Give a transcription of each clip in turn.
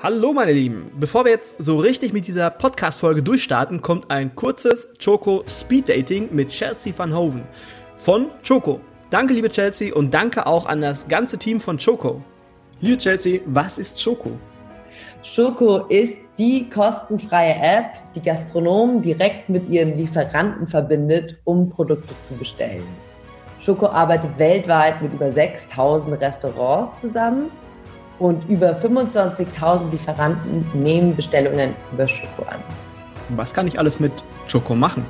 Hallo meine Lieben, bevor wir jetzt so richtig mit dieser Podcast-Folge durchstarten, kommt ein kurzes Choco Speed Dating mit Chelsea van Hoven von Choco. Danke liebe Chelsea und danke auch an das ganze Team von Choco. Liebe Chelsea, was ist Choco? Choco ist die kostenfreie App, die Gastronomen direkt mit ihren Lieferanten verbindet, um Produkte zu bestellen. Choco arbeitet weltweit mit über 6000 Restaurants zusammen und über 25.000 Lieferanten nehmen Bestellungen über Schoko an. Was kann ich alles mit Schoko machen?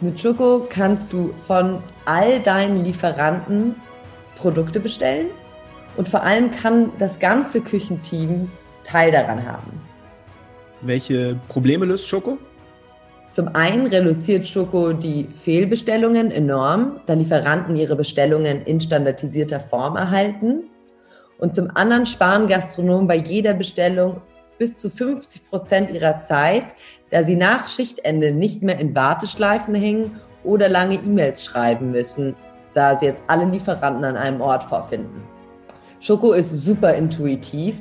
Mit Schoko kannst du von all deinen Lieferanten Produkte bestellen und vor allem kann das ganze Küchenteam Teil daran haben. Welche Probleme löst Schoko? Zum einen reduziert Schoko die Fehlbestellungen enorm, da Lieferanten ihre Bestellungen in standardisierter Form erhalten. Und zum anderen sparen Gastronomen bei jeder Bestellung bis zu 50 Prozent ihrer Zeit, da sie nach Schichtende nicht mehr in Warteschleifen hängen oder lange E-Mails schreiben müssen, da sie jetzt alle Lieferanten an einem Ort vorfinden. Schoko ist super intuitiv.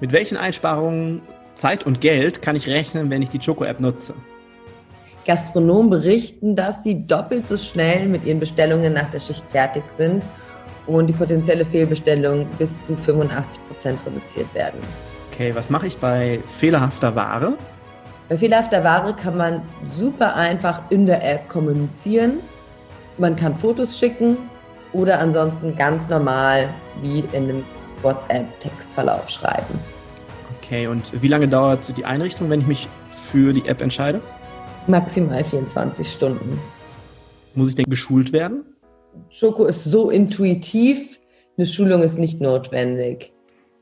Mit welchen Einsparungen Zeit und Geld kann ich rechnen, wenn ich die Choco-App nutze? Gastronomen berichten, dass sie doppelt so schnell mit ihren Bestellungen nach der Schicht fertig sind und die potenzielle Fehlbestellung bis zu 85 Prozent reduziert werden. Okay, was mache ich bei fehlerhafter Ware? Bei fehlerhafter Ware kann man super einfach in der App kommunizieren. Man kann Fotos schicken oder ansonsten ganz normal wie in einem WhatsApp-Textverlauf schreiben. Okay, und wie lange dauert die Einrichtung, wenn ich mich für die App entscheide? Maximal 24 Stunden. Muss ich denn geschult werden? Schoko ist so intuitiv, eine Schulung ist nicht notwendig.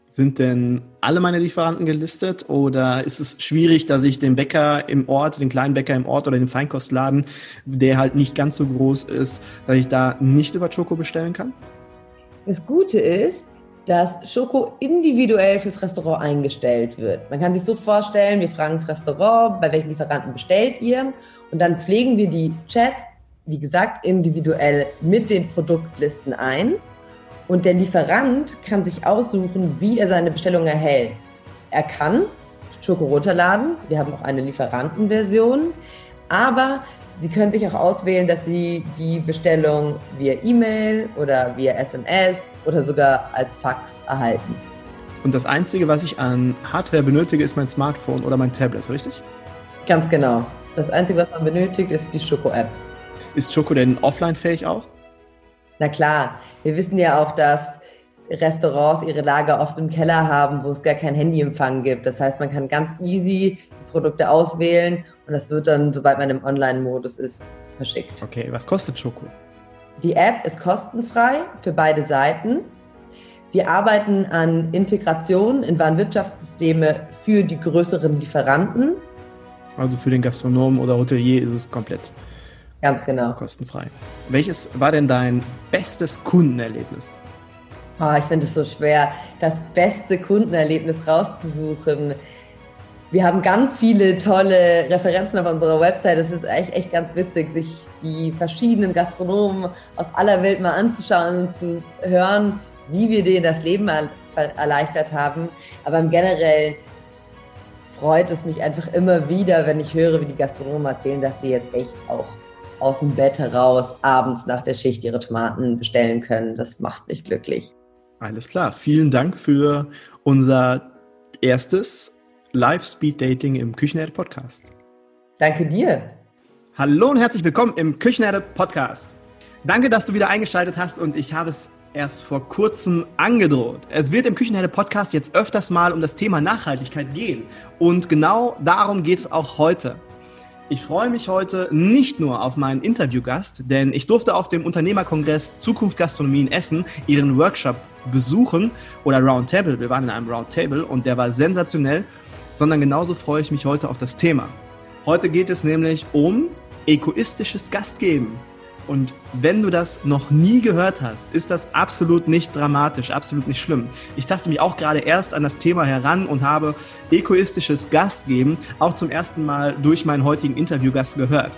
Sind denn alle meine Lieferanten gelistet oder ist es schwierig, dass ich den Bäcker im Ort, den kleinen Bäcker im Ort oder den Feinkostladen, der halt nicht ganz so groß ist, dass ich da nicht über Schoko bestellen kann? Das Gute ist, dass Schoko individuell fürs Restaurant eingestellt wird. Man kann sich so vorstellen, wir fragen das Restaurant, bei welchen Lieferanten bestellt ihr? Und dann pflegen wir die Chats wie gesagt, individuell mit den Produktlisten ein. Und der Lieferant kann sich aussuchen, wie er seine Bestellung erhält. Er kann Schoko runterladen. Wir haben auch eine Lieferantenversion. Aber Sie können sich auch auswählen, dass Sie die Bestellung via E-Mail oder via SMS oder sogar als Fax erhalten. Und das Einzige, was ich an Hardware benötige, ist mein Smartphone oder mein Tablet, richtig? Ganz genau. Das Einzige, was man benötigt, ist die Schoko-App. Ist Schoko denn offline fähig auch? Na klar, wir wissen ja auch, dass Restaurants ihre Lager oft im Keller haben, wo es gar kein Handyempfang gibt. Das heißt, man kann ganz easy die Produkte auswählen und das wird dann, sobald man im Online-Modus ist, verschickt. Okay, was kostet Schoko? Die App ist kostenfrei für beide Seiten. Wir arbeiten an Integration in Warenwirtschaftssysteme für die größeren Lieferanten. Also für den Gastronomen oder Hotelier ist es komplett Ganz genau. Kostenfrei. Welches war denn dein bestes Kundenerlebnis? Oh, ich finde es so schwer, das beste Kundenerlebnis rauszusuchen. Wir haben ganz viele tolle Referenzen auf unserer Website. Es ist echt, echt ganz witzig, sich die verschiedenen Gastronomen aus aller Welt mal anzuschauen und zu hören, wie wir denen das Leben erleichtert haben. Aber im Generellen freut es mich einfach immer wieder, wenn ich höre, wie die Gastronomen erzählen, dass sie jetzt echt auch aus dem Bett heraus abends nach der Schicht ihre Tomaten bestellen können. Das macht mich glücklich. Alles klar. Vielen Dank für unser erstes Live-Speed-Dating im Küchenherde Podcast. Danke dir. Hallo und herzlich willkommen im Küchenherde Podcast. Danke, dass du wieder eingeschaltet hast und ich habe es erst vor kurzem angedroht. Es wird im Küchenherde Podcast jetzt öfters mal um das Thema Nachhaltigkeit gehen. Und genau darum geht es auch heute. Ich freue mich heute nicht nur auf meinen Interviewgast, denn ich durfte auf dem Unternehmerkongress Zukunft Gastronomie in Essen ihren Workshop besuchen oder Roundtable. Wir waren in einem Roundtable und der war sensationell, sondern genauso freue ich mich heute auf das Thema. Heute geht es nämlich um egoistisches Gastgeben. Und wenn du das noch nie gehört hast, ist das absolut nicht dramatisch, absolut nicht schlimm. Ich taste mich auch gerade erst an das Thema heran und habe egoistisches Gastgeben auch zum ersten Mal durch meinen heutigen Interviewgast gehört.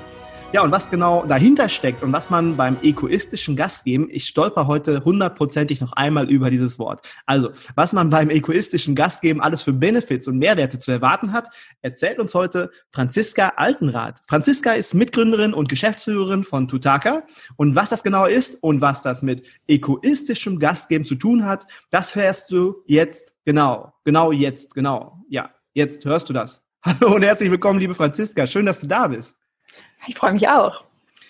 Ja, und was genau dahinter steckt und was man beim egoistischen Gast geben, ich stolper heute hundertprozentig noch einmal über dieses Wort. Also, was man beim egoistischen Gast geben alles für Benefits und Mehrwerte zu erwarten hat, erzählt uns heute Franziska Altenrath. Franziska ist Mitgründerin und Geschäftsführerin von Tutaka. Und was das genau ist und was das mit egoistischem Gastgeben zu tun hat, das hörst du jetzt genau. Genau jetzt, genau. Ja, jetzt hörst du das. Hallo und herzlich willkommen, liebe Franziska. Schön, dass du da bist. Ich freue mich auch.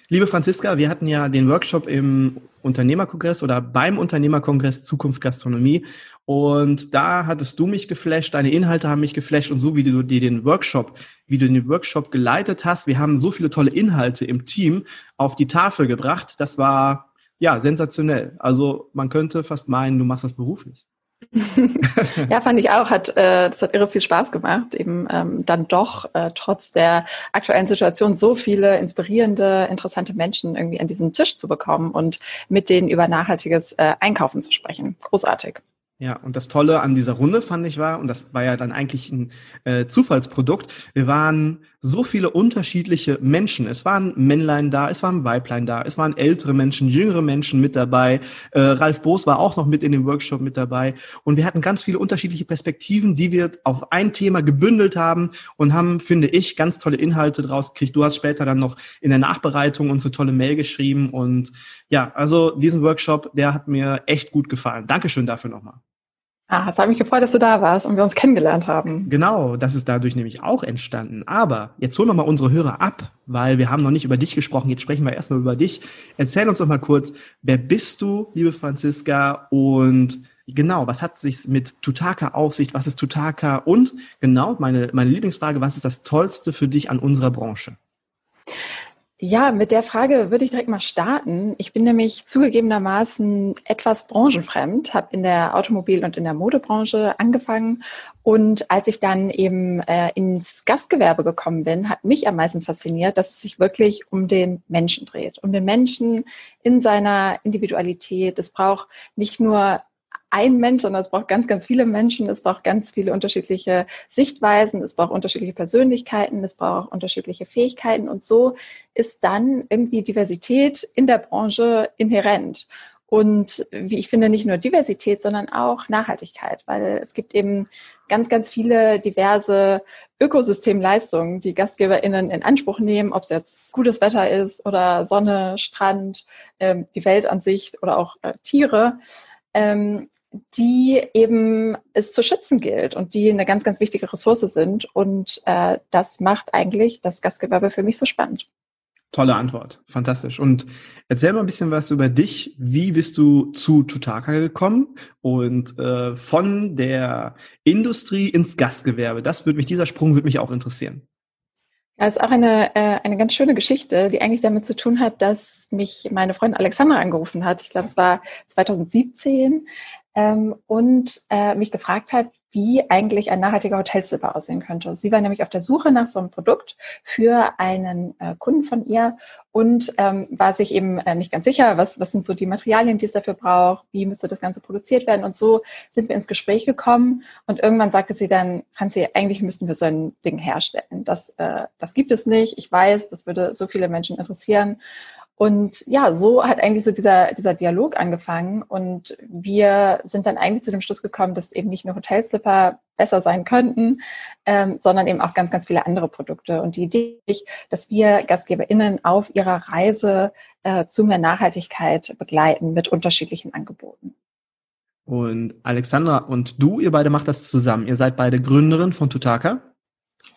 Liebe Franziska, wir hatten ja den Workshop im Unternehmerkongress oder beim Unternehmerkongress Zukunft Gastronomie und da hattest du mich geflasht, deine Inhalte haben mich geflasht und so wie du dir den Workshop, wie du den Workshop geleitet hast, wir haben so viele tolle Inhalte im Team auf die Tafel gebracht, das war ja sensationell. Also man könnte fast meinen, du machst das beruflich. Ja, fand ich auch. Hat, äh, das hat irre viel Spaß gemacht, eben ähm, dann doch äh, trotz der aktuellen Situation so viele inspirierende, interessante Menschen irgendwie an diesen Tisch zu bekommen und mit denen über nachhaltiges äh, Einkaufen zu sprechen. Großartig. Ja, und das Tolle an dieser Runde fand ich war, und das war ja dann eigentlich ein äh, Zufallsprodukt, wir waren so viele unterschiedliche Menschen. Es waren Männlein da, es waren Weiblein da, es waren ältere Menschen, jüngere Menschen mit dabei. Äh, Ralf Boos war auch noch mit in dem Workshop mit dabei. Und wir hatten ganz viele unterschiedliche Perspektiven, die wir auf ein Thema gebündelt haben und haben, finde ich, ganz tolle Inhalte draus gekriegt. Du hast später dann noch in der Nachbereitung uns eine tolle Mail geschrieben. Und ja, also diesen Workshop, der hat mir echt gut gefallen. Dankeschön dafür nochmal. Ah, es hat mich gefreut, dass du da warst und wir uns kennengelernt haben. Genau, das ist dadurch nämlich auch entstanden. Aber jetzt holen wir mal unsere Hörer ab, weil wir haben noch nicht über dich gesprochen. Jetzt sprechen wir erstmal über dich. Erzähl uns doch mal kurz, wer bist du, liebe Franziska? Und genau, was hat sich mit Tutaka auf sich? Was ist Tutaka? Und genau, meine, meine Lieblingsfrage, was ist das Tollste für dich an unserer Branche? Ja, mit der Frage würde ich direkt mal starten. Ich bin nämlich zugegebenermaßen etwas branchenfremd, habe in der Automobil- und in der Modebranche angefangen und als ich dann eben äh, ins Gastgewerbe gekommen bin, hat mich am meisten fasziniert, dass es sich wirklich um den Menschen dreht, um den Menschen in seiner Individualität. Es braucht nicht nur ein Mensch, sondern es braucht ganz, ganz viele Menschen. Es braucht ganz viele unterschiedliche Sichtweisen. Es braucht unterschiedliche Persönlichkeiten. Es braucht unterschiedliche Fähigkeiten. Und so ist dann irgendwie Diversität in der Branche inhärent. Und wie ich finde, nicht nur Diversität, sondern auch Nachhaltigkeit, weil es gibt eben ganz, ganz viele diverse Ökosystemleistungen, die GastgeberInnen in Anspruch nehmen, ob es jetzt gutes Wetter ist oder Sonne, Strand, ähm, die Welt an sich oder auch äh, Tiere. Ähm, die eben es zu schützen gilt und die eine ganz, ganz wichtige Ressource sind. Und äh, das macht eigentlich das Gastgewerbe für mich so spannend. Tolle Antwort, fantastisch. Und erzähl mal ein bisschen was über dich. Wie bist du zu Tutaka gekommen und äh, von der Industrie ins Gastgewerbe? Das würde mich, dieser Sprung würde mich auch interessieren. Ja, ist auch eine, äh, eine ganz schöne Geschichte, die eigentlich damit zu tun hat, dass mich meine Freundin Alexandra angerufen hat. Ich glaube, es war 2017 ähm, und äh, mich gefragt hat, wie eigentlich ein nachhaltiger Hotelzimmer aussehen könnte. Sie war nämlich auf der Suche nach so einem Produkt für einen äh, Kunden von ihr und ähm, war sich eben äh, nicht ganz sicher, was, was sind so die Materialien, die es dafür braucht, wie müsste das Ganze produziert werden. Und so sind wir ins Gespräch gekommen und irgendwann sagte sie dann, Franzi, eigentlich müssten wir so ein Ding herstellen. Das, äh, das gibt es nicht. Ich weiß, das würde so viele Menschen interessieren. Und ja, so hat eigentlich so dieser, dieser Dialog angefangen. Und wir sind dann eigentlich zu dem Schluss gekommen, dass eben nicht nur Hotelslipper besser sein könnten, ähm, sondern eben auch ganz, ganz viele andere Produkte. Und die Idee, dass wir GastgeberInnen auf ihrer Reise äh, zu mehr Nachhaltigkeit begleiten mit unterschiedlichen Angeboten. Und Alexandra und du, ihr beide macht das zusammen. Ihr seid beide Gründerin von Tutaka?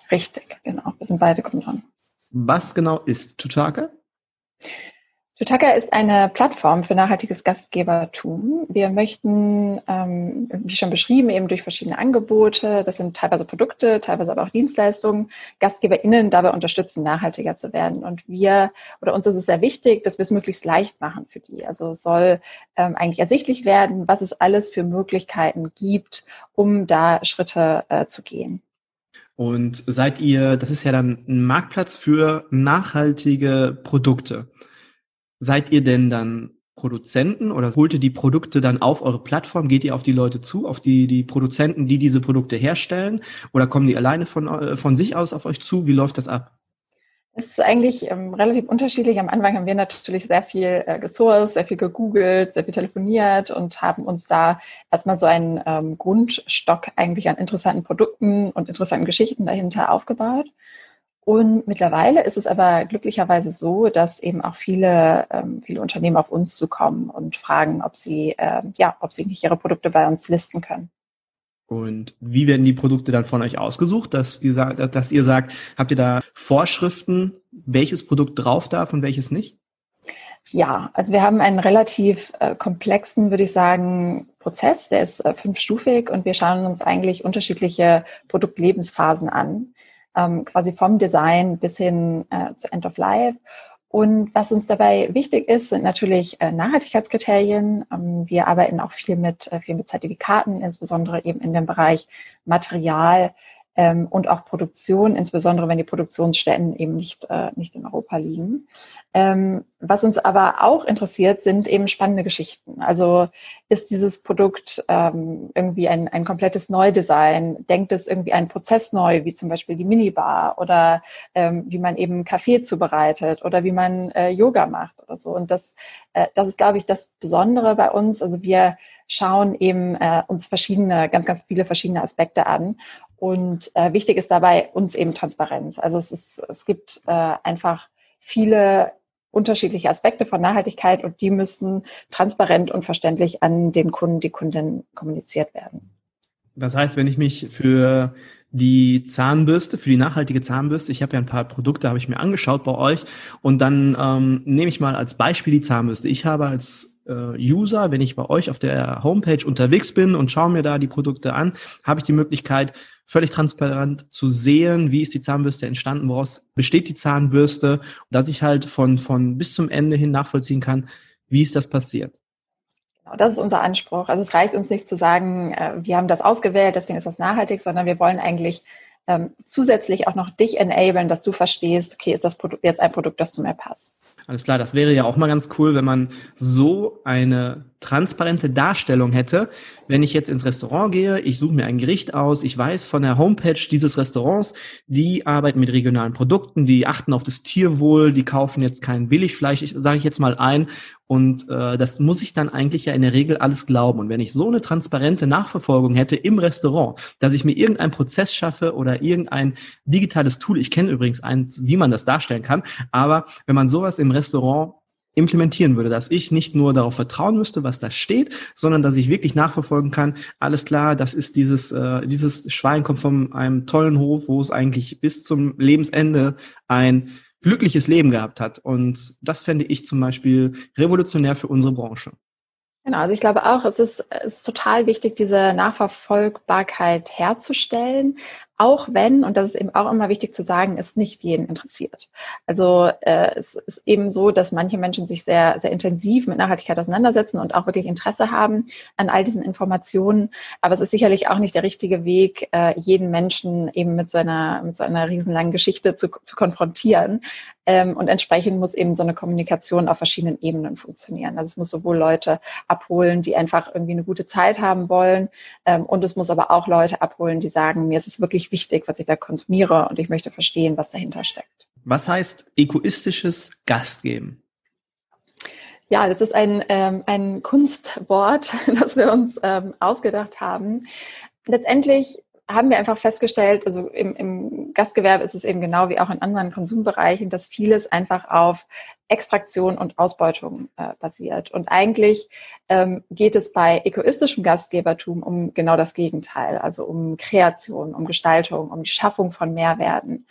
Richtig, genau. Wir sind beide Gründerin. Was genau ist Tutaka? Tutaka ist eine Plattform für nachhaltiges Gastgebertum. Wir möchten, ähm, wie schon beschrieben, eben durch verschiedene Angebote, das sind teilweise Produkte, teilweise aber auch Dienstleistungen, GastgeberInnen dabei unterstützen, nachhaltiger zu werden. Und wir, oder uns ist es sehr wichtig, dass wir es möglichst leicht machen für die. Also soll ähm, eigentlich ersichtlich werden, was es alles für Möglichkeiten gibt, um da Schritte äh, zu gehen. Und seid ihr, das ist ja dann ein Marktplatz für nachhaltige Produkte. Seid ihr denn dann Produzenten oder holt ihr die Produkte dann auf eure Plattform? Geht ihr auf die Leute zu, auf die, die Produzenten, die diese Produkte herstellen? Oder kommen die alleine von, äh, von sich aus auf euch zu? Wie läuft das ab? Es ist eigentlich ähm, relativ unterschiedlich. Am Anfang haben wir natürlich sehr viel äh, gesourced, sehr viel gegoogelt, sehr viel telefoniert und haben uns da erstmal so einen ähm, Grundstock eigentlich an interessanten Produkten und interessanten Geschichten dahinter aufgebaut. Und mittlerweile ist es aber glücklicherweise so, dass eben auch viele, ähm, viele Unternehmen auf uns zukommen und fragen, ob sie, äh, ja, ob sie nicht ihre Produkte bei uns listen können. Und wie werden die Produkte dann von euch ausgesucht, dass, die, dass ihr sagt, habt ihr da Vorschriften, welches Produkt drauf darf und welches nicht? Ja, also wir haben einen relativ äh, komplexen, würde ich sagen, Prozess. Der ist äh, fünfstufig und wir schauen uns eigentlich unterschiedliche Produktlebensphasen an ähm, quasi vom Design bis hin äh, zu End of Life. Und was uns dabei wichtig ist, sind natürlich äh, Nachhaltigkeitskriterien. Ähm, wir arbeiten auch viel mit, äh, viel mit Zertifikaten, insbesondere eben in dem Bereich Material, ähm, und auch Produktion, insbesondere wenn die Produktionsstätten eben nicht, äh, nicht in Europa liegen. Ähm, was uns aber auch interessiert, sind eben spannende Geschichten. Also ist dieses Produkt ähm, irgendwie ein, ein komplettes Neudesign? Denkt es irgendwie einen Prozess neu, wie zum Beispiel die Minibar oder ähm, wie man eben Kaffee zubereitet oder wie man äh, Yoga macht oder so. Und das, äh, das ist, glaube ich, das Besondere bei uns. Also wir schauen eben äh, uns verschiedene, ganz, ganz viele verschiedene Aspekte an und äh, wichtig ist dabei uns eben Transparenz. Also es, ist, es gibt äh, einfach viele unterschiedliche Aspekte von Nachhaltigkeit und die müssen transparent und verständlich an den Kunden, die Kunden kommuniziert werden. Das heißt, wenn ich mich für die Zahnbürste, für die nachhaltige Zahnbürste, ich habe ja ein paar Produkte, habe ich mir angeschaut bei euch und dann ähm, nehme ich mal als Beispiel die Zahnbürste. Ich habe als äh, User, wenn ich bei euch auf der Homepage unterwegs bin und schaue mir da die Produkte an, habe ich die Möglichkeit, völlig transparent zu sehen, wie ist die Zahnbürste entstanden, woraus besteht die Zahnbürste, dass ich halt von, von bis zum Ende hin nachvollziehen kann, wie ist das passiert. Genau, das ist unser Anspruch. Also es reicht uns nicht zu sagen, äh, wir haben das ausgewählt, deswegen ist das nachhaltig, sondern wir wollen eigentlich ähm, zusätzlich auch noch dich enablen, dass du verstehst, okay, ist das Produkt jetzt ein Produkt, das zu mir passt. Alles klar, das wäre ja auch mal ganz cool, wenn man so eine transparente Darstellung hätte. Wenn ich jetzt ins Restaurant gehe, ich suche mir ein Gericht aus, ich weiß von der Homepage dieses Restaurants, die arbeiten mit regionalen Produkten, die achten auf das Tierwohl, die kaufen jetzt kein Billigfleisch, sage ich jetzt mal ein. Und äh, das muss ich dann eigentlich ja in der Regel alles glauben. Und wenn ich so eine transparente Nachverfolgung hätte im Restaurant, dass ich mir irgendeinen Prozess schaffe oder irgendein digitales Tool, ich kenne übrigens eins, wie man das darstellen kann, aber wenn man sowas im Restaurant implementieren würde, dass ich nicht nur darauf vertrauen müsste, was da steht, sondern dass ich wirklich nachverfolgen kann, alles klar, das ist dieses, äh, dieses Schwein kommt von einem tollen Hof, wo es eigentlich bis zum Lebensende ein glückliches Leben gehabt hat. Und das fände ich zum Beispiel revolutionär für unsere Branche. Genau, also ich glaube auch, es ist, es ist total wichtig, diese Nachverfolgbarkeit herzustellen, auch wenn, und das ist eben auch immer wichtig zu sagen, es nicht jeden interessiert. Also äh, es ist eben so, dass manche Menschen sich sehr, sehr intensiv mit Nachhaltigkeit auseinandersetzen und auch wirklich Interesse haben an all diesen Informationen. Aber es ist sicherlich auch nicht der richtige Weg, äh, jeden Menschen eben mit so einer, mit so einer riesenlangen Geschichte zu, zu konfrontieren. Ähm, und entsprechend muss eben so eine Kommunikation auf verschiedenen Ebenen funktionieren. Also es muss sowohl Leute abholen, die einfach irgendwie eine gute Zeit haben wollen, ähm, und es muss aber auch Leute abholen, die sagen, mir ist es wirklich wichtig, was ich da konsumiere und ich möchte verstehen, was dahinter steckt. Was heißt egoistisches Gastgeben? Ja, das ist ein, ähm, ein Kunstwort, das wir uns ähm, ausgedacht haben. Letztendlich haben wir einfach festgestellt, also im, im Gastgewerbe ist es eben genau wie auch in anderen Konsumbereichen, dass vieles einfach auf Extraktion und Ausbeutung äh, basiert. Und eigentlich ähm, geht es bei egoistischem Gastgebertum um genau das Gegenteil, also um Kreation, um Gestaltung, um die Schaffung von Mehrwerten.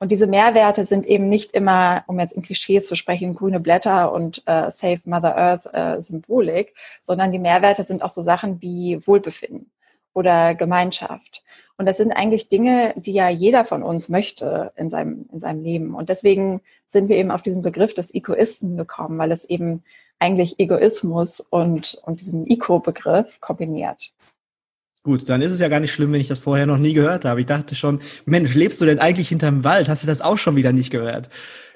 Und diese Mehrwerte sind eben nicht immer, um jetzt in Klischees zu sprechen, grüne Blätter und äh, Save Mother Earth äh, Symbolik, sondern die Mehrwerte sind auch so Sachen wie Wohlbefinden oder Gemeinschaft. Und das sind eigentlich Dinge, die ja jeder von uns möchte in seinem, in seinem Leben. Und deswegen sind wir eben auf diesen Begriff des Egoisten gekommen, weil es eben eigentlich Egoismus und, und diesen Eco-Begriff kombiniert. Gut, dann ist es ja gar nicht schlimm, wenn ich das vorher noch nie gehört habe. Ich dachte schon, Mensch, lebst du denn eigentlich hinterm Wald? Hast du das auch schon wieder nicht gehört?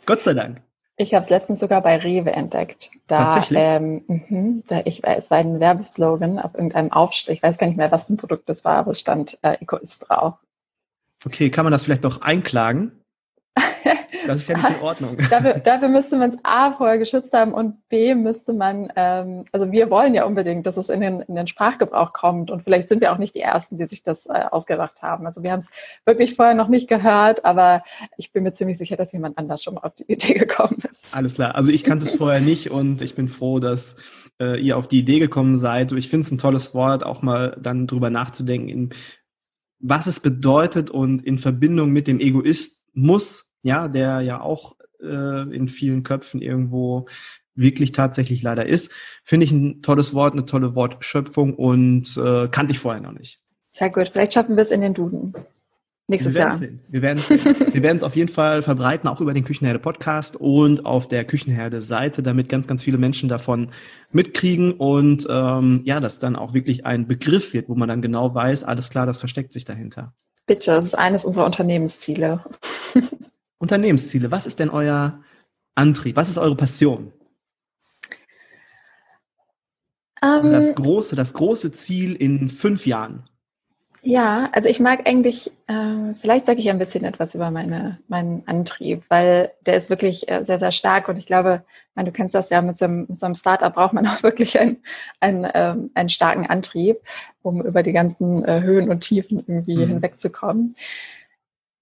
Gott sei Dank. Ich habe es letztens sogar bei Rewe entdeckt. Da, Tatsächlich? Ähm, mh, da ich, es war ein Werbeslogan auf irgendeinem Aufstrich. Ich weiß gar nicht mehr, was für ein Produkt das war, aber es stand äh, Egoist drauf. Okay, kann man das vielleicht doch einklagen? Das ist ja nicht in Ordnung. dafür, dafür müsste man es A vorher geschützt haben und B müsste man, ähm, also wir wollen ja unbedingt, dass es in den, in den Sprachgebrauch kommt und vielleicht sind wir auch nicht die Ersten, die sich das äh, ausgedacht haben. Also wir haben es wirklich vorher noch nicht gehört, aber ich bin mir ziemlich sicher, dass jemand anders schon mal auf die Idee gekommen ist. Alles klar. Also ich kannte es vorher nicht und ich bin froh, dass äh, ihr auf die Idee gekommen seid. Ich finde es ein tolles Wort, auch mal dann drüber nachzudenken, in, was es bedeutet und in Verbindung mit dem Egoismus ja, der ja auch äh, in vielen Köpfen irgendwo wirklich tatsächlich leider ist. Finde ich ein tolles Wort, eine tolle Wortschöpfung und äh, kannte ich vorher noch nicht. Sehr gut, vielleicht schaffen wir es in den Duden. Nächstes wir Jahr. Sehen. Wir werden es wir werden es auf jeden Fall verbreiten, auch über den Küchenherde Podcast und auf der Küchenherde Seite, damit ganz, ganz viele Menschen davon mitkriegen und ähm, ja, dass dann auch wirklich ein Begriff wird, wo man dann genau weiß, alles klar, das versteckt sich dahinter. Bitte, das ist eines unserer Unternehmensziele. Unternehmensziele. Was ist denn euer Antrieb? Was ist eure Passion? Ähm, das große, das große Ziel in fünf Jahren. Ja, also ich mag eigentlich, äh, vielleicht sage ich ein bisschen etwas über meine, meinen Antrieb, weil der ist wirklich äh, sehr, sehr stark und ich glaube, ich meine, du kennst das ja, mit so einem, mit so einem Startup braucht man auch wirklich einen, einen, ähm, einen starken Antrieb, um über die ganzen äh, Höhen und Tiefen irgendwie mhm. hinwegzukommen.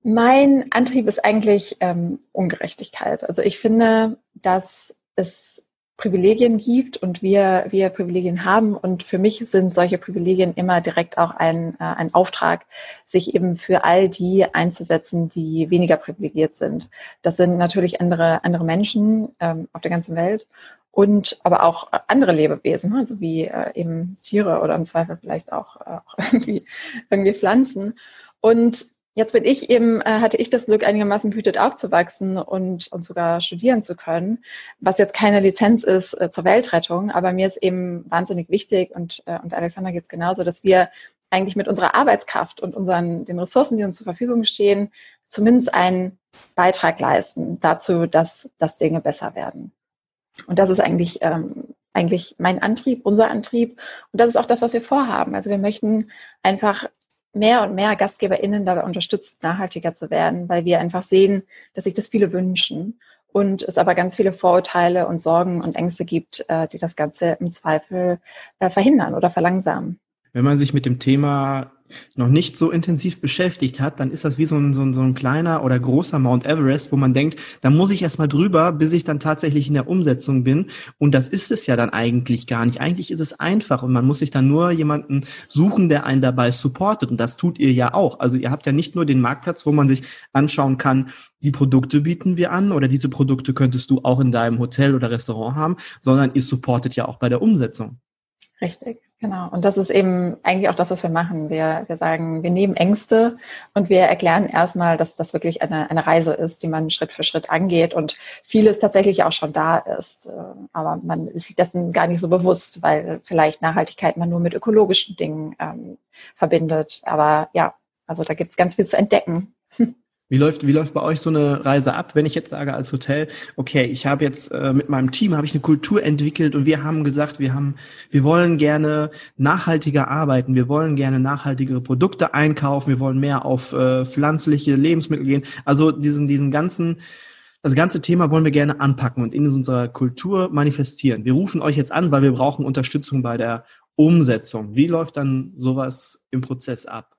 Mein Antrieb ist eigentlich ähm, Ungerechtigkeit. Also ich finde, dass es Privilegien gibt und wir, wir Privilegien haben. Und für mich sind solche Privilegien immer direkt auch ein, äh, ein Auftrag, sich eben für all die einzusetzen, die weniger privilegiert sind. Das sind natürlich andere, andere Menschen ähm, auf der ganzen Welt und aber auch andere Lebewesen, also wie äh, eben Tiere oder im Zweifel vielleicht auch, äh, irgendwie, irgendwie Pflanzen. Und Jetzt bin ich eben, äh, hatte ich das Glück, einigermaßen behütet aufzuwachsen und, und sogar studieren zu können, was jetzt keine Lizenz ist äh, zur Weltrettung, aber mir ist eben wahnsinnig wichtig und, äh, und Alexander geht es genauso, dass wir eigentlich mit unserer Arbeitskraft und unseren, den Ressourcen, die uns zur Verfügung stehen, zumindest einen Beitrag leisten dazu, dass, dass Dinge besser werden. Und das ist eigentlich, ähm, eigentlich mein Antrieb, unser Antrieb. Und das ist auch das, was wir vorhaben. Also wir möchten einfach mehr und mehr GastgeberInnen dabei unterstützt, nachhaltiger zu werden, weil wir einfach sehen, dass sich das viele wünschen und es aber ganz viele Vorurteile und Sorgen und Ängste gibt, äh, die das Ganze im Zweifel äh, verhindern oder verlangsamen. Wenn man sich mit dem Thema noch nicht so intensiv beschäftigt hat, dann ist das wie so ein, so ein, so ein kleiner oder großer Mount Everest, wo man denkt, da muss ich erstmal drüber, bis ich dann tatsächlich in der Umsetzung bin. Und das ist es ja dann eigentlich gar nicht. Eigentlich ist es einfach und man muss sich dann nur jemanden suchen, der einen dabei supportet. Und das tut ihr ja auch. Also ihr habt ja nicht nur den Marktplatz, wo man sich anschauen kann, die Produkte bieten wir an oder diese Produkte könntest du auch in deinem Hotel oder Restaurant haben, sondern ihr supportet ja auch bei der Umsetzung. Richtig. Genau, und das ist eben eigentlich auch das, was wir machen. Wir, wir sagen, wir nehmen Ängste und wir erklären erstmal, dass das wirklich eine, eine Reise ist, die man Schritt für Schritt angeht und vieles tatsächlich auch schon da ist. Aber man ist sich dessen gar nicht so bewusst, weil vielleicht Nachhaltigkeit man nur mit ökologischen Dingen ähm, verbindet. Aber ja, also da gibt es ganz viel zu entdecken. Wie läuft, wie läuft bei euch so eine Reise ab, wenn ich jetzt sage als Hotel, okay, ich habe jetzt äh, mit meinem Team habe ich eine Kultur entwickelt und wir haben gesagt, wir haben, wir wollen gerne nachhaltiger arbeiten, wir wollen gerne nachhaltigere Produkte einkaufen, wir wollen mehr auf äh, pflanzliche Lebensmittel gehen. Also diesen, diesen ganzen, das ganze Thema wollen wir gerne anpacken und in unserer Kultur manifestieren. Wir rufen euch jetzt an, weil wir brauchen Unterstützung bei der Umsetzung. Wie läuft dann sowas im Prozess ab?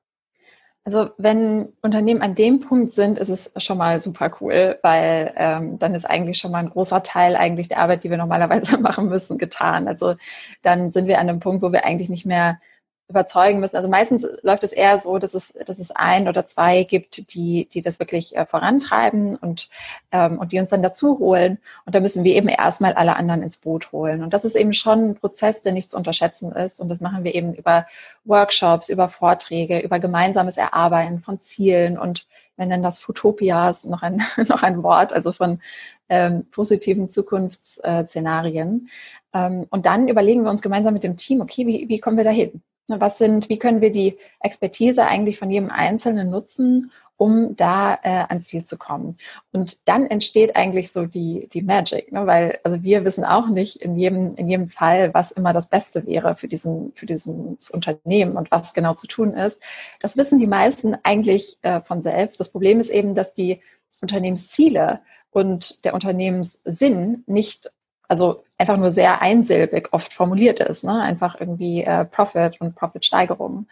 Also wenn Unternehmen an dem Punkt sind, ist es schon mal super cool, weil ähm, dann ist eigentlich schon mal ein großer Teil eigentlich der Arbeit, die wir normalerweise machen müssen, getan. Also dann sind wir an einem Punkt, wo wir eigentlich nicht mehr überzeugen müssen. Also meistens läuft es eher so, dass es, dass es ein oder zwei gibt, die, die das wirklich äh, vorantreiben und, ähm, und die uns dann dazu holen. Und da müssen wir eben erstmal alle anderen ins Boot holen. Und das ist eben schon ein Prozess, der nicht zu unterschätzen ist. Und das machen wir eben über Workshops, über Vorträge, über gemeinsames Erarbeiten von Zielen und wir nennen das Futopias, noch ein, noch ein Wort, also von ähm, positiven Zukunftsszenarien. Ähm, und dann überlegen wir uns gemeinsam mit dem Team, okay, wie, wie kommen wir da hin? Was sind, wie können wir die Expertise eigentlich von jedem Einzelnen nutzen, um da äh, ans Ziel zu kommen? Und dann entsteht eigentlich so die, die Magic, ne? weil also wir wissen auch nicht in jedem, in jedem Fall, was immer das Beste wäre für diesen, für dieses Unternehmen und was genau zu tun ist. Das wissen die meisten eigentlich äh, von selbst. Das Problem ist eben, dass die Unternehmensziele und der Unternehmenssinn nicht also einfach nur sehr einsilbig oft formuliert ist. Ne? Einfach irgendwie äh, Profit und Profitsteigerung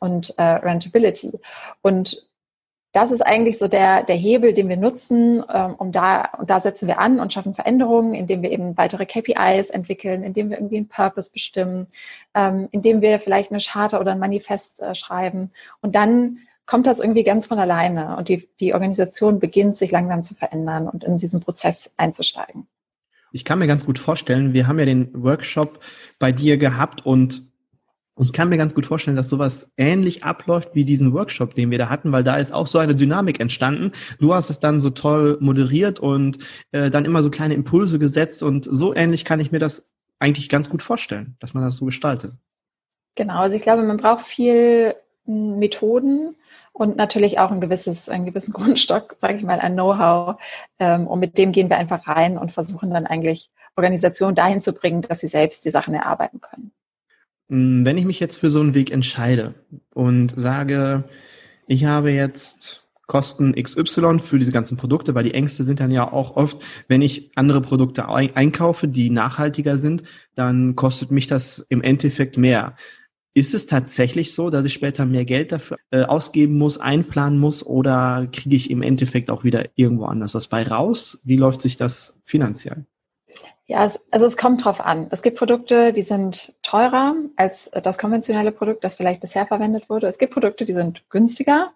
und äh, Rentability. Und das ist eigentlich so der, der Hebel, den wir nutzen, ähm, um da, und da setzen wir an und schaffen Veränderungen, indem wir eben weitere KPIs entwickeln, indem wir irgendwie einen Purpose bestimmen, ähm, indem wir vielleicht eine Charta oder ein Manifest äh, schreiben. Und dann kommt das irgendwie ganz von alleine und die, die Organisation beginnt sich langsam zu verändern und in diesen Prozess einzusteigen. Ich kann mir ganz gut vorstellen, wir haben ja den Workshop bei dir gehabt und ich kann mir ganz gut vorstellen, dass sowas ähnlich abläuft wie diesen Workshop, den wir da hatten, weil da ist auch so eine Dynamik entstanden. Du hast es dann so toll moderiert und äh, dann immer so kleine Impulse gesetzt und so ähnlich kann ich mir das eigentlich ganz gut vorstellen, dass man das so gestaltet. Genau, also ich glaube, man braucht viel Methoden, und natürlich auch ein gewisses, einen gewissen Grundstock, sage ich mal, ein Know-how. Ähm, und mit dem gehen wir einfach rein und versuchen dann eigentlich Organisationen dahin zu bringen, dass sie selbst die Sachen erarbeiten können. Mm, wenn ich mich jetzt für so einen Weg entscheide und sage, ich habe jetzt Kosten XY für diese ganzen Produkte, weil die Ängste sind dann ja auch oft, wenn ich andere Produkte einkaufe, die nachhaltiger sind, dann kostet mich das im Endeffekt mehr. Ist es tatsächlich so, dass ich später mehr Geld dafür äh, ausgeben muss, einplanen muss oder kriege ich im Endeffekt auch wieder irgendwo anders was bei raus? Wie läuft sich das finanziell? Ja, es, also es kommt drauf an. Es gibt Produkte, die sind teurer als das konventionelle Produkt, das vielleicht bisher verwendet wurde. Es gibt Produkte, die sind günstiger.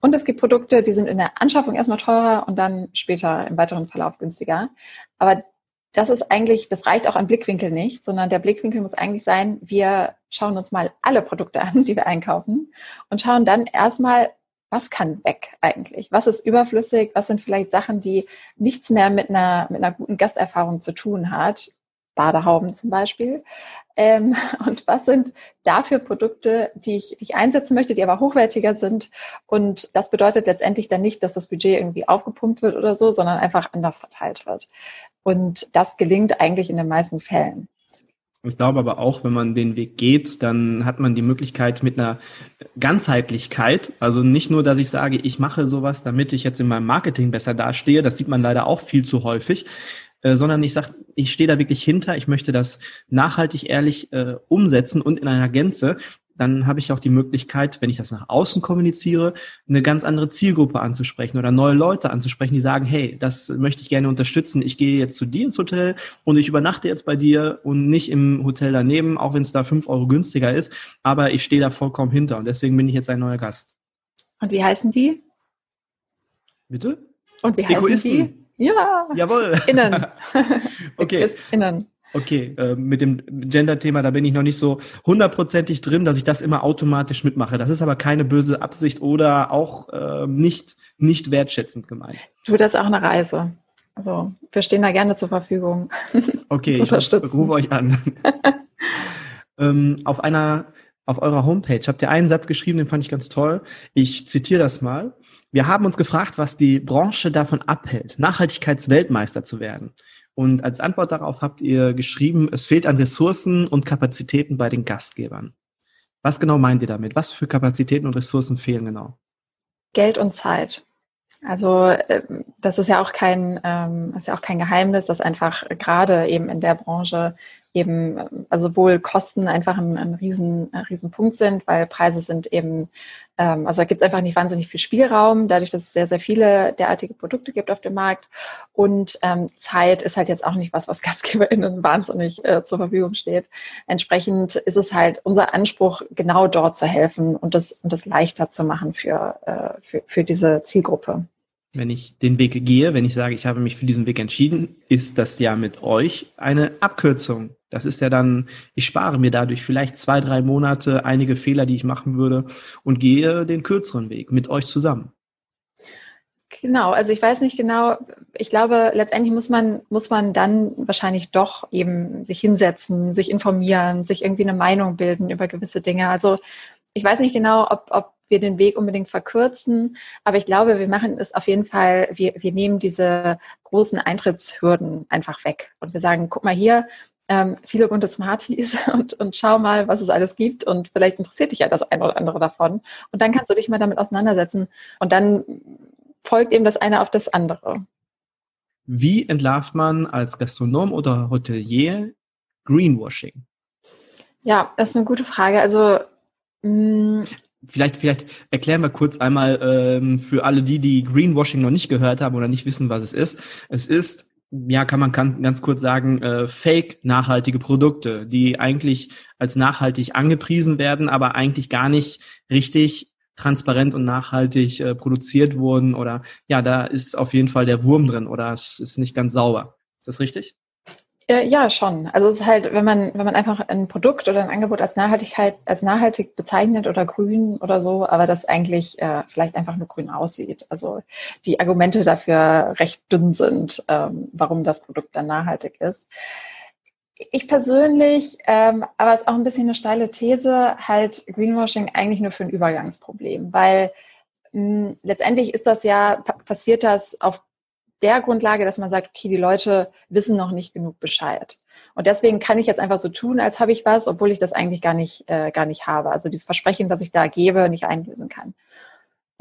Und es gibt Produkte, die sind in der Anschaffung erstmal teurer und dann später im weiteren Verlauf günstiger. Aber das ist eigentlich, das reicht auch an Blickwinkel nicht, sondern der Blickwinkel muss eigentlich sein, wir schauen uns mal alle Produkte an, die wir einkaufen und schauen dann erstmal, was kann weg eigentlich? Was ist überflüssig? Was sind vielleicht Sachen, die nichts mehr mit einer, mit einer guten Gasterfahrung zu tun hat? Badehauben zum Beispiel. Ähm, und was sind dafür Produkte, die ich, die ich einsetzen möchte, die aber hochwertiger sind? Und das bedeutet letztendlich dann nicht, dass das Budget irgendwie aufgepumpt wird oder so, sondern einfach anders verteilt wird. Und das gelingt eigentlich in den meisten Fällen. Ich glaube aber auch, wenn man den Weg geht, dann hat man die Möglichkeit mit einer Ganzheitlichkeit, also nicht nur, dass ich sage, ich mache sowas, damit ich jetzt in meinem Marketing besser dastehe, das sieht man leider auch viel zu häufig, äh, sondern ich sage, ich stehe da wirklich hinter, ich möchte das nachhaltig, ehrlich äh, umsetzen und in einer Gänze dann habe ich auch die Möglichkeit, wenn ich das nach außen kommuniziere, eine ganz andere Zielgruppe anzusprechen oder neue Leute anzusprechen, die sagen, hey, das möchte ich gerne unterstützen. Ich gehe jetzt zu dir ins Hotel und ich übernachte jetzt bei dir und nicht im Hotel daneben, auch wenn es da fünf Euro günstiger ist. Aber ich stehe da vollkommen hinter und deswegen bin ich jetzt ein neuer Gast. Und wie heißen die? Bitte? Und wie heißen Egoisten. die? Ja. Jawohl. Innen. okay. Innen. Okay, äh, mit dem Gender-Thema, da bin ich noch nicht so hundertprozentig drin, dass ich das immer automatisch mitmache. Das ist aber keine böse Absicht oder auch äh, nicht, nicht wertschätzend gemeint. Du, das ist auch eine Reise. Also wir stehen da gerne zur Verfügung. Okay, ich rufe euch an. ähm, auf einer, auf eurer Homepage habt ihr einen Satz geschrieben, den fand ich ganz toll. Ich zitiere das mal. Wir haben uns gefragt, was die Branche davon abhält, Nachhaltigkeitsweltmeister zu werden. Und als Antwort darauf habt ihr geschrieben, es fehlt an Ressourcen und Kapazitäten bei den Gastgebern. Was genau meint ihr damit? Was für Kapazitäten und Ressourcen fehlen genau? Geld und Zeit. Also äh, das ist ja auch kein, ähm, ist ja auch kein Geheimnis, dass einfach gerade eben in der Branche eben, also wohl Kosten einfach ein, ein riesen, ein riesen Punkt sind, weil Preise sind eben, ähm, also da gibt es einfach nicht wahnsinnig viel Spielraum, dadurch, dass es sehr, sehr viele derartige Produkte gibt auf dem Markt. Und ähm, Zeit ist halt jetzt auch nicht was, was GastgeberInnen wahnsinnig äh, zur Verfügung steht. Entsprechend ist es halt unser Anspruch, genau dort zu helfen und das, und das leichter zu machen für, äh, für, für diese Zielgruppe wenn ich den Weg gehe, wenn ich sage, ich habe mich für diesen Weg entschieden, ist das ja mit euch eine Abkürzung. Das ist ja dann, ich spare mir dadurch vielleicht zwei, drei Monate einige Fehler, die ich machen würde und gehe den kürzeren Weg mit euch zusammen. Genau, also ich weiß nicht genau, ich glaube, letztendlich muss man, muss man dann wahrscheinlich doch eben sich hinsetzen, sich informieren, sich irgendwie eine Meinung bilden über gewisse Dinge. Also ich weiß nicht genau, ob, ob wir den Weg unbedingt verkürzen. Aber ich glaube, wir machen es auf jeden Fall, wir, wir nehmen diese großen Eintrittshürden einfach weg. Und wir sagen, guck mal hier, ähm, viele bunte Smarties und, und schau mal, was es alles gibt. Und vielleicht interessiert dich ja das eine oder andere davon. Und dann kannst du dich mal damit auseinandersetzen. Und dann folgt eben das eine auf das andere. Wie entlarvt man als Gastronom oder Hotelier Greenwashing? Ja, das ist eine gute Frage. Also mm, Vielleicht, vielleicht erklären wir kurz einmal ähm, für alle die, die Greenwashing noch nicht gehört haben oder nicht wissen, was es ist. Es ist, ja, kann man kann ganz kurz sagen, äh, fake nachhaltige Produkte, die eigentlich als nachhaltig angepriesen werden, aber eigentlich gar nicht richtig transparent und nachhaltig äh, produziert wurden oder ja, da ist auf jeden Fall der Wurm drin oder es ist nicht ganz sauber. Ist das richtig? Ja, schon. Also es ist halt, wenn man, wenn man einfach ein Produkt oder ein Angebot als Nachhaltigkeit, als nachhaltig bezeichnet oder grün oder so, aber das eigentlich äh, vielleicht einfach nur grün aussieht. Also die Argumente dafür recht dünn sind, ähm, warum das Produkt dann nachhaltig ist. Ich persönlich, ähm, aber es ist auch ein bisschen eine steile These, halt Greenwashing eigentlich nur für ein Übergangsproblem, weil mh, letztendlich ist das ja, passiert das auf der Grundlage, dass man sagt, okay, die Leute wissen noch nicht genug Bescheid. Und deswegen kann ich jetzt einfach so tun, als habe ich was, obwohl ich das eigentlich gar nicht, äh, gar nicht habe. Also dieses Versprechen, was ich da gebe, nicht einlösen kann.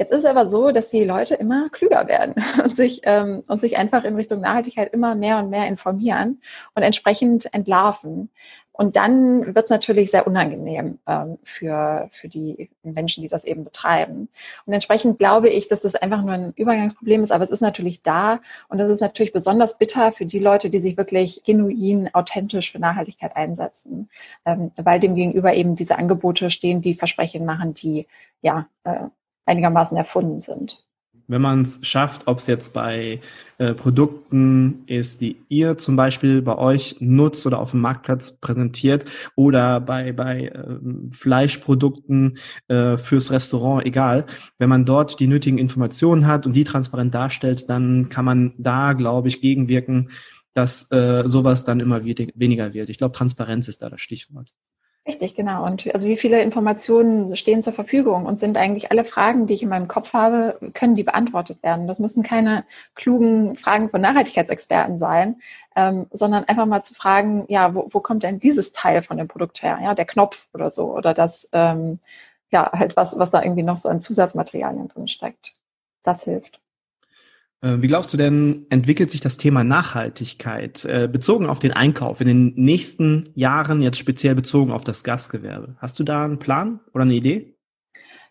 Jetzt ist es aber so, dass die Leute immer klüger werden und sich, ähm, und sich einfach in Richtung Nachhaltigkeit immer mehr und mehr informieren und entsprechend entlarven. Und dann wird es natürlich sehr unangenehm ähm, für, für die Menschen, die das eben betreiben. Und entsprechend glaube ich, dass das einfach nur ein Übergangsproblem ist, aber es ist natürlich da und das ist natürlich besonders bitter für die Leute, die sich wirklich genuin, authentisch für Nachhaltigkeit einsetzen, ähm, weil dem gegenüber eben diese Angebote stehen, die Versprechen machen, die ja äh, einigermaßen erfunden sind wenn man es schafft, ob es jetzt bei äh, Produkten ist, die ihr zum Beispiel bei euch nutzt oder auf dem Marktplatz präsentiert oder bei, bei äh, Fleischprodukten äh, fürs Restaurant, egal. Wenn man dort die nötigen Informationen hat und die transparent darstellt, dann kann man da, glaube ich, gegenwirken, dass äh, sowas dann immer weniger wird. Ich glaube, Transparenz ist da das Stichwort. Richtig, genau. Und also wie viele Informationen stehen zur Verfügung und sind eigentlich alle Fragen, die ich in meinem Kopf habe, können die beantwortet werden. Das müssen keine klugen Fragen von Nachhaltigkeitsexperten sein, ähm, sondern einfach mal zu fragen, ja, wo, wo kommt denn dieses Teil von dem Produkt her? Ja, der Knopf oder so oder das, ähm, ja, halt was, was da irgendwie noch so an Zusatzmaterialien drin steckt. Das hilft. Äh, wie glaubst du denn, entwickelt sich das Thema Nachhaltigkeit äh, bezogen auf den Einkauf in den nächsten Jahren, jetzt speziell bezogen auf das Gastgewerbe? Hast du da einen Plan oder eine Idee?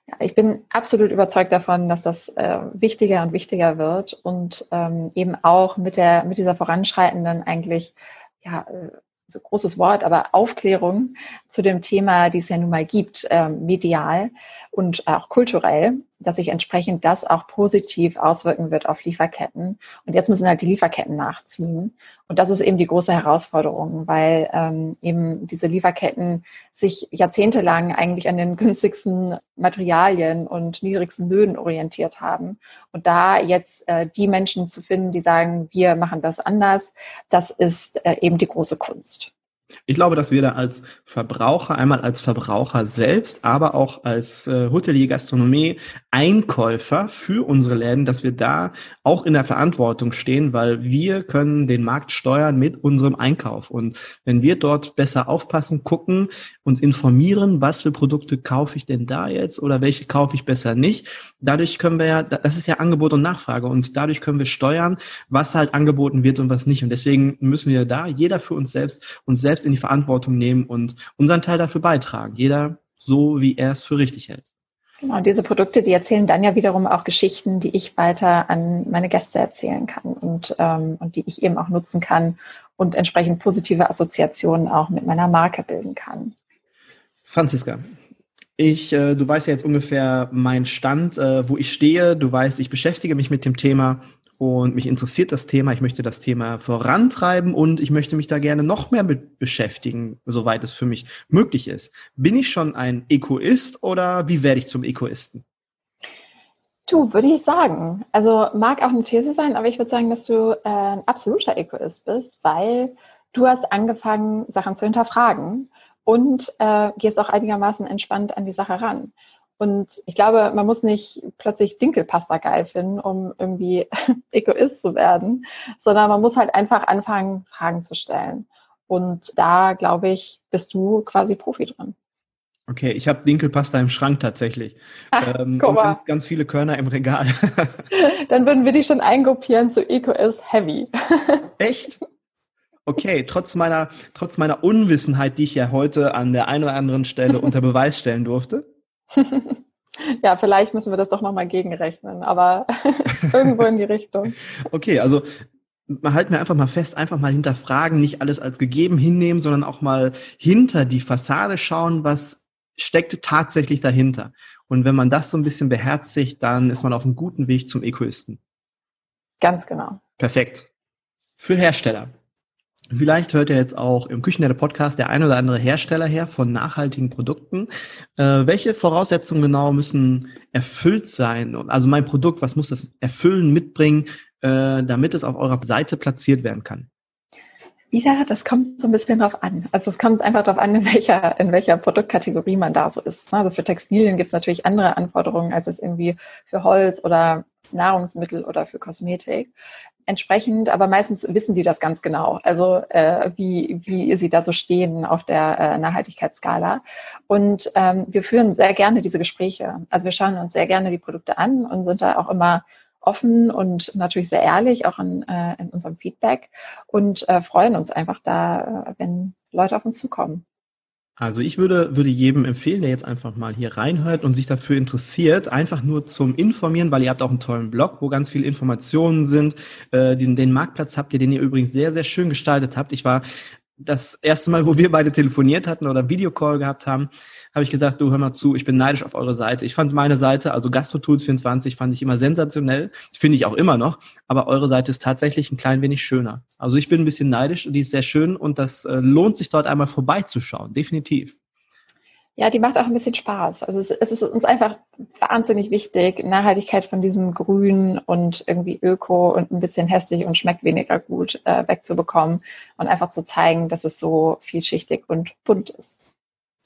Ja, ich bin absolut überzeugt davon, dass das äh, wichtiger und wichtiger wird und ähm, eben auch mit der mit dieser voranschreitenden eigentlich ja äh, so großes Wort, aber Aufklärung zu dem Thema, die es ja nun mal gibt, äh, medial und auch kulturell, dass sich entsprechend das auch positiv auswirken wird auf Lieferketten. Und jetzt müssen halt die Lieferketten nachziehen. Und das ist eben die große Herausforderung, weil ähm, eben diese Lieferketten sich jahrzehntelang eigentlich an den günstigsten Materialien und niedrigsten Löhnen orientiert haben. Und da jetzt äh, die Menschen zu finden, die sagen, wir machen das anders, das ist äh, eben die große Kunst. Ich glaube, dass wir da als Verbraucher, einmal als Verbraucher selbst, aber auch als äh, Hotelier, Gastronomie, Einkäufer für unsere Läden, dass wir da auch in der Verantwortung stehen, weil wir können den Markt steuern mit unserem Einkauf. Und wenn wir dort besser aufpassen, gucken, uns informieren, was für Produkte kaufe ich denn da jetzt oder welche kaufe ich besser nicht, dadurch können wir ja, das ist ja Angebot und Nachfrage und dadurch können wir steuern, was halt angeboten wird und was nicht. Und deswegen müssen wir da jeder für uns selbst uns selbst selbst in die Verantwortung nehmen und unseren Teil dafür beitragen. Jeder so, wie er es für richtig hält. Genau, und diese Produkte, die erzählen dann ja wiederum auch Geschichten, die ich weiter an meine Gäste erzählen kann und, ähm, und die ich eben auch nutzen kann und entsprechend positive Assoziationen auch mit meiner Marke bilden kann. Franziska, ich, äh, du weißt ja jetzt ungefähr meinen Stand, äh, wo ich stehe. Du weißt, ich beschäftige mich mit dem Thema und mich interessiert das Thema. Ich möchte das Thema vorantreiben und ich möchte mich da gerne noch mehr mit beschäftigen, soweit es für mich möglich ist. Bin ich schon ein Egoist oder wie werde ich zum Egoisten? Du, würde ich sagen. Also mag auch eine These sein, aber ich würde sagen, dass du äh, ein absoluter Egoist bist, weil du hast angefangen, Sachen zu hinterfragen und äh, gehst auch einigermaßen entspannt an die Sache ran. Und ich glaube, man muss nicht plötzlich Dinkelpasta geil finden, um irgendwie Egoist zu werden, sondern man muss halt einfach anfangen, Fragen zu stellen. Und da, glaube ich, bist du quasi Profi drin. Okay, ich habe Dinkelpasta im Schrank tatsächlich. Ach, ähm, und ganz, ganz, viele Körner im Regal. Dann würden wir die schon eingruppieren zu Eco is Heavy. Echt? Okay, trotz meiner, trotz meiner Unwissenheit, die ich ja heute an der einen oder anderen Stelle unter Beweis stellen durfte. ja, vielleicht müssen wir das doch nochmal gegenrechnen, aber irgendwo in die Richtung. Okay, also halten wir einfach mal fest, einfach mal hinterfragen, nicht alles als gegeben hinnehmen, sondern auch mal hinter die Fassade schauen, was steckt tatsächlich dahinter. Und wenn man das so ein bisschen beherzigt, dann ist man auf einem guten Weg zum Egoisten. Ganz genau. Perfekt. Für Hersteller. Vielleicht hört ja jetzt auch im Küchenherde Podcast der ein oder andere Hersteller her von nachhaltigen Produkten. Äh, welche Voraussetzungen genau müssen erfüllt sein? Also mein Produkt, was muss das erfüllen, mitbringen, äh, damit es auf eurer Seite platziert werden kann? Wieder, das kommt so ein bisschen drauf an. Also es kommt einfach darauf an, in welcher, in welcher Produktkategorie man da so ist. Also für Textilien gibt es natürlich andere Anforderungen, als es irgendwie für Holz oder Nahrungsmittel oder für Kosmetik entsprechend, aber meistens wissen sie das ganz genau, also äh, wie, wie sie da so stehen auf der äh, Nachhaltigkeitsskala. Und ähm, wir führen sehr gerne diese Gespräche. Also wir schauen uns sehr gerne die Produkte an und sind da auch immer offen und natürlich sehr ehrlich, auch in, äh, in unserem Feedback und äh, freuen uns einfach da, äh, wenn Leute auf uns zukommen. Also ich würde, würde jedem empfehlen, der jetzt einfach mal hier reinhört und sich dafür interessiert, einfach nur zum Informieren, weil ihr habt auch einen tollen Blog, wo ganz viele Informationen sind. Äh, den, den Marktplatz habt ihr, den ihr übrigens sehr, sehr schön gestaltet habt. Ich war das erste Mal, wo wir beide telefoniert hatten oder Videocall gehabt haben, habe ich gesagt, du hör mal zu, ich bin neidisch auf eure Seite. Ich fand meine Seite, also GastroTools24, fand ich immer sensationell. Finde ich auch immer noch. Aber eure Seite ist tatsächlich ein klein wenig schöner. Also ich bin ein bisschen neidisch die ist sehr schön und das äh, lohnt sich dort einmal vorbeizuschauen. Definitiv. Ja, die macht auch ein bisschen Spaß. Also es, es, ist uns einfach wahnsinnig wichtig, Nachhaltigkeit von diesem Grün und irgendwie Öko und ein bisschen hässlich und schmeckt weniger gut äh, wegzubekommen und einfach zu zeigen, dass es so vielschichtig und bunt ist.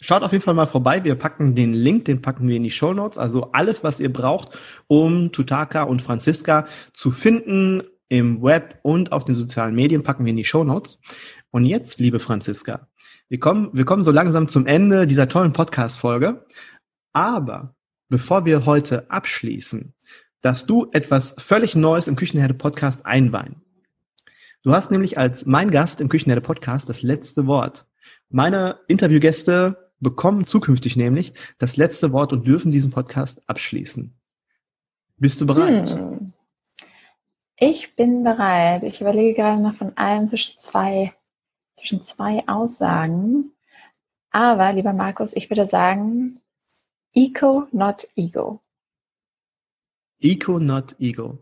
Schaut auf jeden Fall mal vorbei. Wir packen den Link, den packen wir in die Show Notes. Also alles, was ihr braucht, um Tutaka und Franziska zu finden im Web und auf den sozialen Medien, packen wir in die Show Notes. Und jetzt, liebe Franziska, wir kommen, wir kommen so langsam zum Ende dieser tollen Podcast-Folge. Aber bevor wir heute abschließen, dass du etwas völlig Neues im Küchenherde Podcast einweihen. Du hast nämlich als mein Gast im Küchenherde Podcast das letzte Wort. Meine Interviewgäste bekommen zukünftig nämlich das letzte Wort und dürfen diesen Podcast abschließen. Bist du bereit? Hm. Ich bin bereit. Ich überlege gerade noch von einem zwischen zwei zwischen zwei Aussagen. Aber, lieber Markus, ich würde sagen, Eco, not Ego. Eco, not Ego.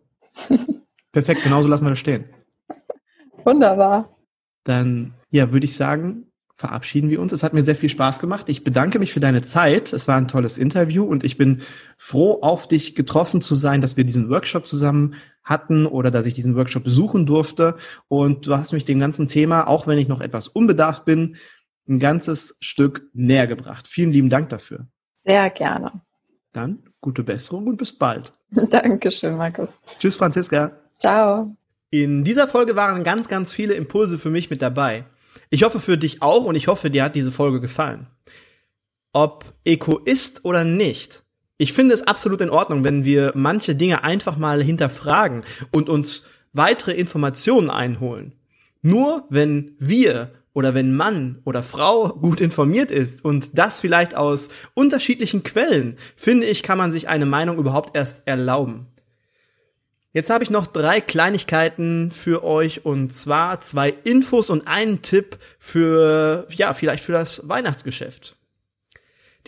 Perfekt, genauso lassen wir das stehen. Wunderbar. Dann, ja, würde ich sagen, verabschieden wir uns. Es hat mir sehr viel Spaß gemacht. Ich bedanke mich für deine Zeit. Es war ein tolles Interview und ich bin froh, auf dich getroffen zu sein, dass wir diesen Workshop zusammen hatten oder dass ich diesen Workshop besuchen durfte. Und du hast mich dem ganzen Thema, auch wenn ich noch etwas unbedarft bin, ein ganzes Stück näher gebracht. Vielen lieben Dank dafür. Sehr gerne. Dann gute Besserung und bis bald. Dankeschön, Markus. Tschüss, Franziska. Ciao. In dieser Folge waren ganz, ganz viele Impulse für mich mit dabei. Ich hoffe für dich auch und ich hoffe, dir hat diese Folge gefallen. Ob Egoist oder nicht, ich finde es absolut in Ordnung, wenn wir manche Dinge einfach mal hinterfragen und uns weitere Informationen einholen. Nur wenn wir oder wenn Mann oder Frau gut informiert ist und das vielleicht aus unterschiedlichen Quellen, finde ich, kann man sich eine Meinung überhaupt erst erlauben. Jetzt habe ich noch drei Kleinigkeiten für euch und zwar zwei Infos und einen Tipp für, ja, vielleicht für das Weihnachtsgeschäft.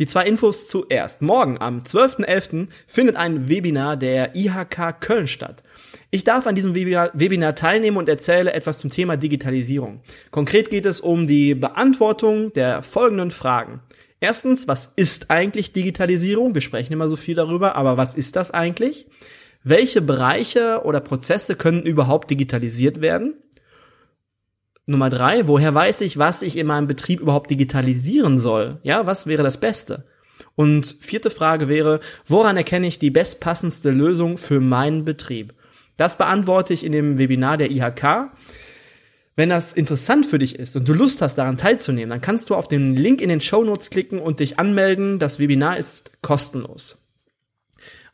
Die zwei Infos zuerst. Morgen am 12.11. findet ein Webinar der IHK Köln statt. Ich darf an diesem Webinar, Webinar, teilnehmen und erzähle etwas zum Thema Digitalisierung. Konkret geht es um die Beantwortung der folgenden Fragen. Erstens, was ist eigentlich Digitalisierung? Wir sprechen immer so viel darüber, aber was ist das eigentlich? Welche Bereiche oder Prozesse können überhaupt digitalisiert werden? Nummer drei, woher weiß ich, was ich in meinem Betrieb überhaupt digitalisieren soll? Ja, was wäre das Beste? Und vierte Frage wäre, woran erkenne ich die bestpassendste Lösung für meinen Betrieb? Das beantworte ich in dem Webinar der IHK. Wenn das interessant für dich ist und du Lust hast, daran teilzunehmen, dann kannst du auf den Link in den Show Notes klicken und dich anmelden. Das Webinar ist kostenlos.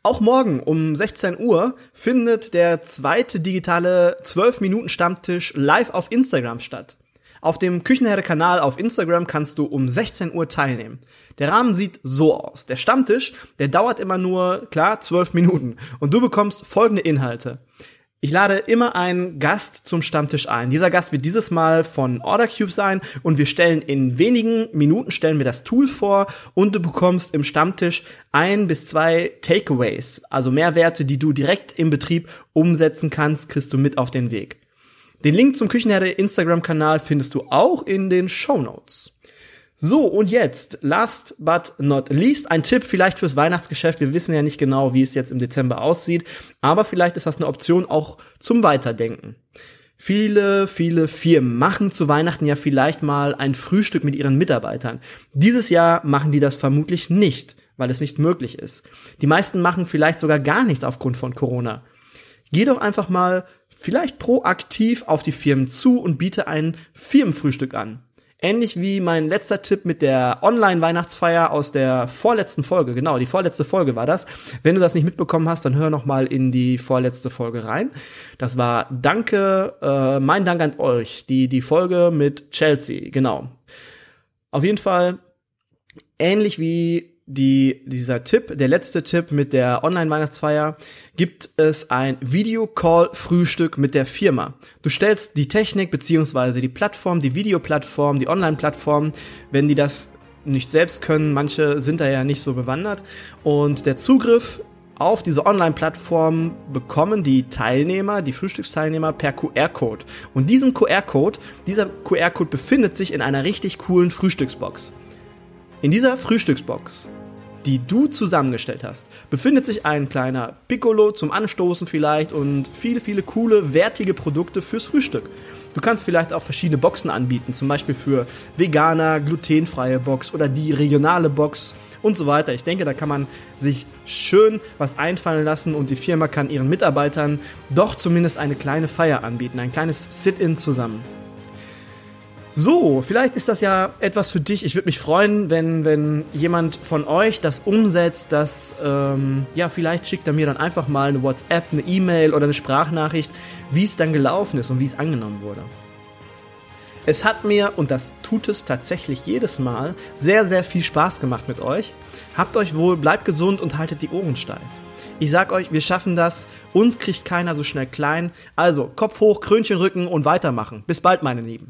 Auch morgen um 16 Uhr findet der zweite digitale 12-Minuten-Stammtisch live auf Instagram statt. Auf dem Küchenherde-Kanal auf Instagram kannst du um 16 Uhr teilnehmen. Der Rahmen sieht so aus. Der Stammtisch, der dauert immer nur, klar, 12 Minuten. Und du bekommst folgende Inhalte. Ich lade immer einen Gast zum Stammtisch ein. Dieser Gast wird dieses Mal von OrderCube sein und wir stellen in wenigen Minuten stellen wir das Tool vor und du bekommst im Stammtisch ein bis zwei Takeaways, also Mehrwerte, die du direkt im Betrieb umsetzen kannst, kriegst du mit auf den Weg. Den Link zum Küchenherde Instagram-Kanal findest du auch in den Show Notes. So, und jetzt, last but not least, ein Tipp vielleicht fürs Weihnachtsgeschäft. Wir wissen ja nicht genau, wie es jetzt im Dezember aussieht, aber vielleicht ist das eine Option auch zum Weiterdenken. Viele, viele Firmen machen zu Weihnachten ja vielleicht mal ein Frühstück mit ihren Mitarbeitern. Dieses Jahr machen die das vermutlich nicht, weil es nicht möglich ist. Die meisten machen vielleicht sogar gar nichts aufgrund von Corona. Geh doch einfach mal vielleicht proaktiv auf die Firmen zu und biete ein Firmenfrühstück an. Ähnlich wie mein letzter Tipp mit der Online-Weihnachtsfeier aus der vorletzten Folge. Genau, die vorletzte Folge war das. Wenn du das nicht mitbekommen hast, dann hör noch mal in die vorletzte Folge rein. Das war Danke, äh, mein Dank an euch. Die, die Folge mit Chelsea, genau. Auf jeden Fall ähnlich wie die, dieser Tipp, der letzte Tipp mit der Online-Weihnachtsfeier, gibt es ein Video-Call-Frühstück mit der Firma. Du stellst die Technik beziehungsweise die Plattform, die Videoplattform, die Online-Plattform, wenn die das nicht selbst können, manche sind da ja nicht so bewandert und der Zugriff auf diese Online-Plattform bekommen die Teilnehmer, die Frühstücksteilnehmer per QR-Code. Und diesen QR-Code, dieser QR-Code befindet sich in einer richtig coolen Frühstücksbox. In dieser Frühstücksbox die du zusammengestellt hast, befindet sich ein kleiner Piccolo zum Anstoßen vielleicht und viele, viele coole, wertige Produkte fürs Frühstück. Du kannst vielleicht auch verschiedene Boxen anbieten, zum Beispiel für Veganer, glutenfreie Box oder die regionale Box und so weiter. Ich denke, da kann man sich schön was einfallen lassen und die Firma kann ihren Mitarbeitern doch zumindest eine kleine Feier anbieten, ein kleines Sit-in zusammen. So, vielleicht ist das ja etwas für dich. Ich würde mich freuen, wenn, wenn jemand von euch das umsetzt, dass, ähm, ja, vielleicht schickt er mir dann einfach mal eine WhatsApp, eine E-Mail oder eine Sprachnachricht, wie es dann gelaufen ist und wie es angenommen wurde. Es hat mir, und das tut es tatsächlich jedes Mal, sehr, sehr viel Spaß gemacht mit euch. Habt euch wohl, bleibt gesund und haltet die Ohren steif. Ich sag euch, wir schaffen das. Uns kriegt keiner so schnell klein. Also, Kopf hoch, Krönchen rücken und weitermachen. Bis bald, meine Lieben.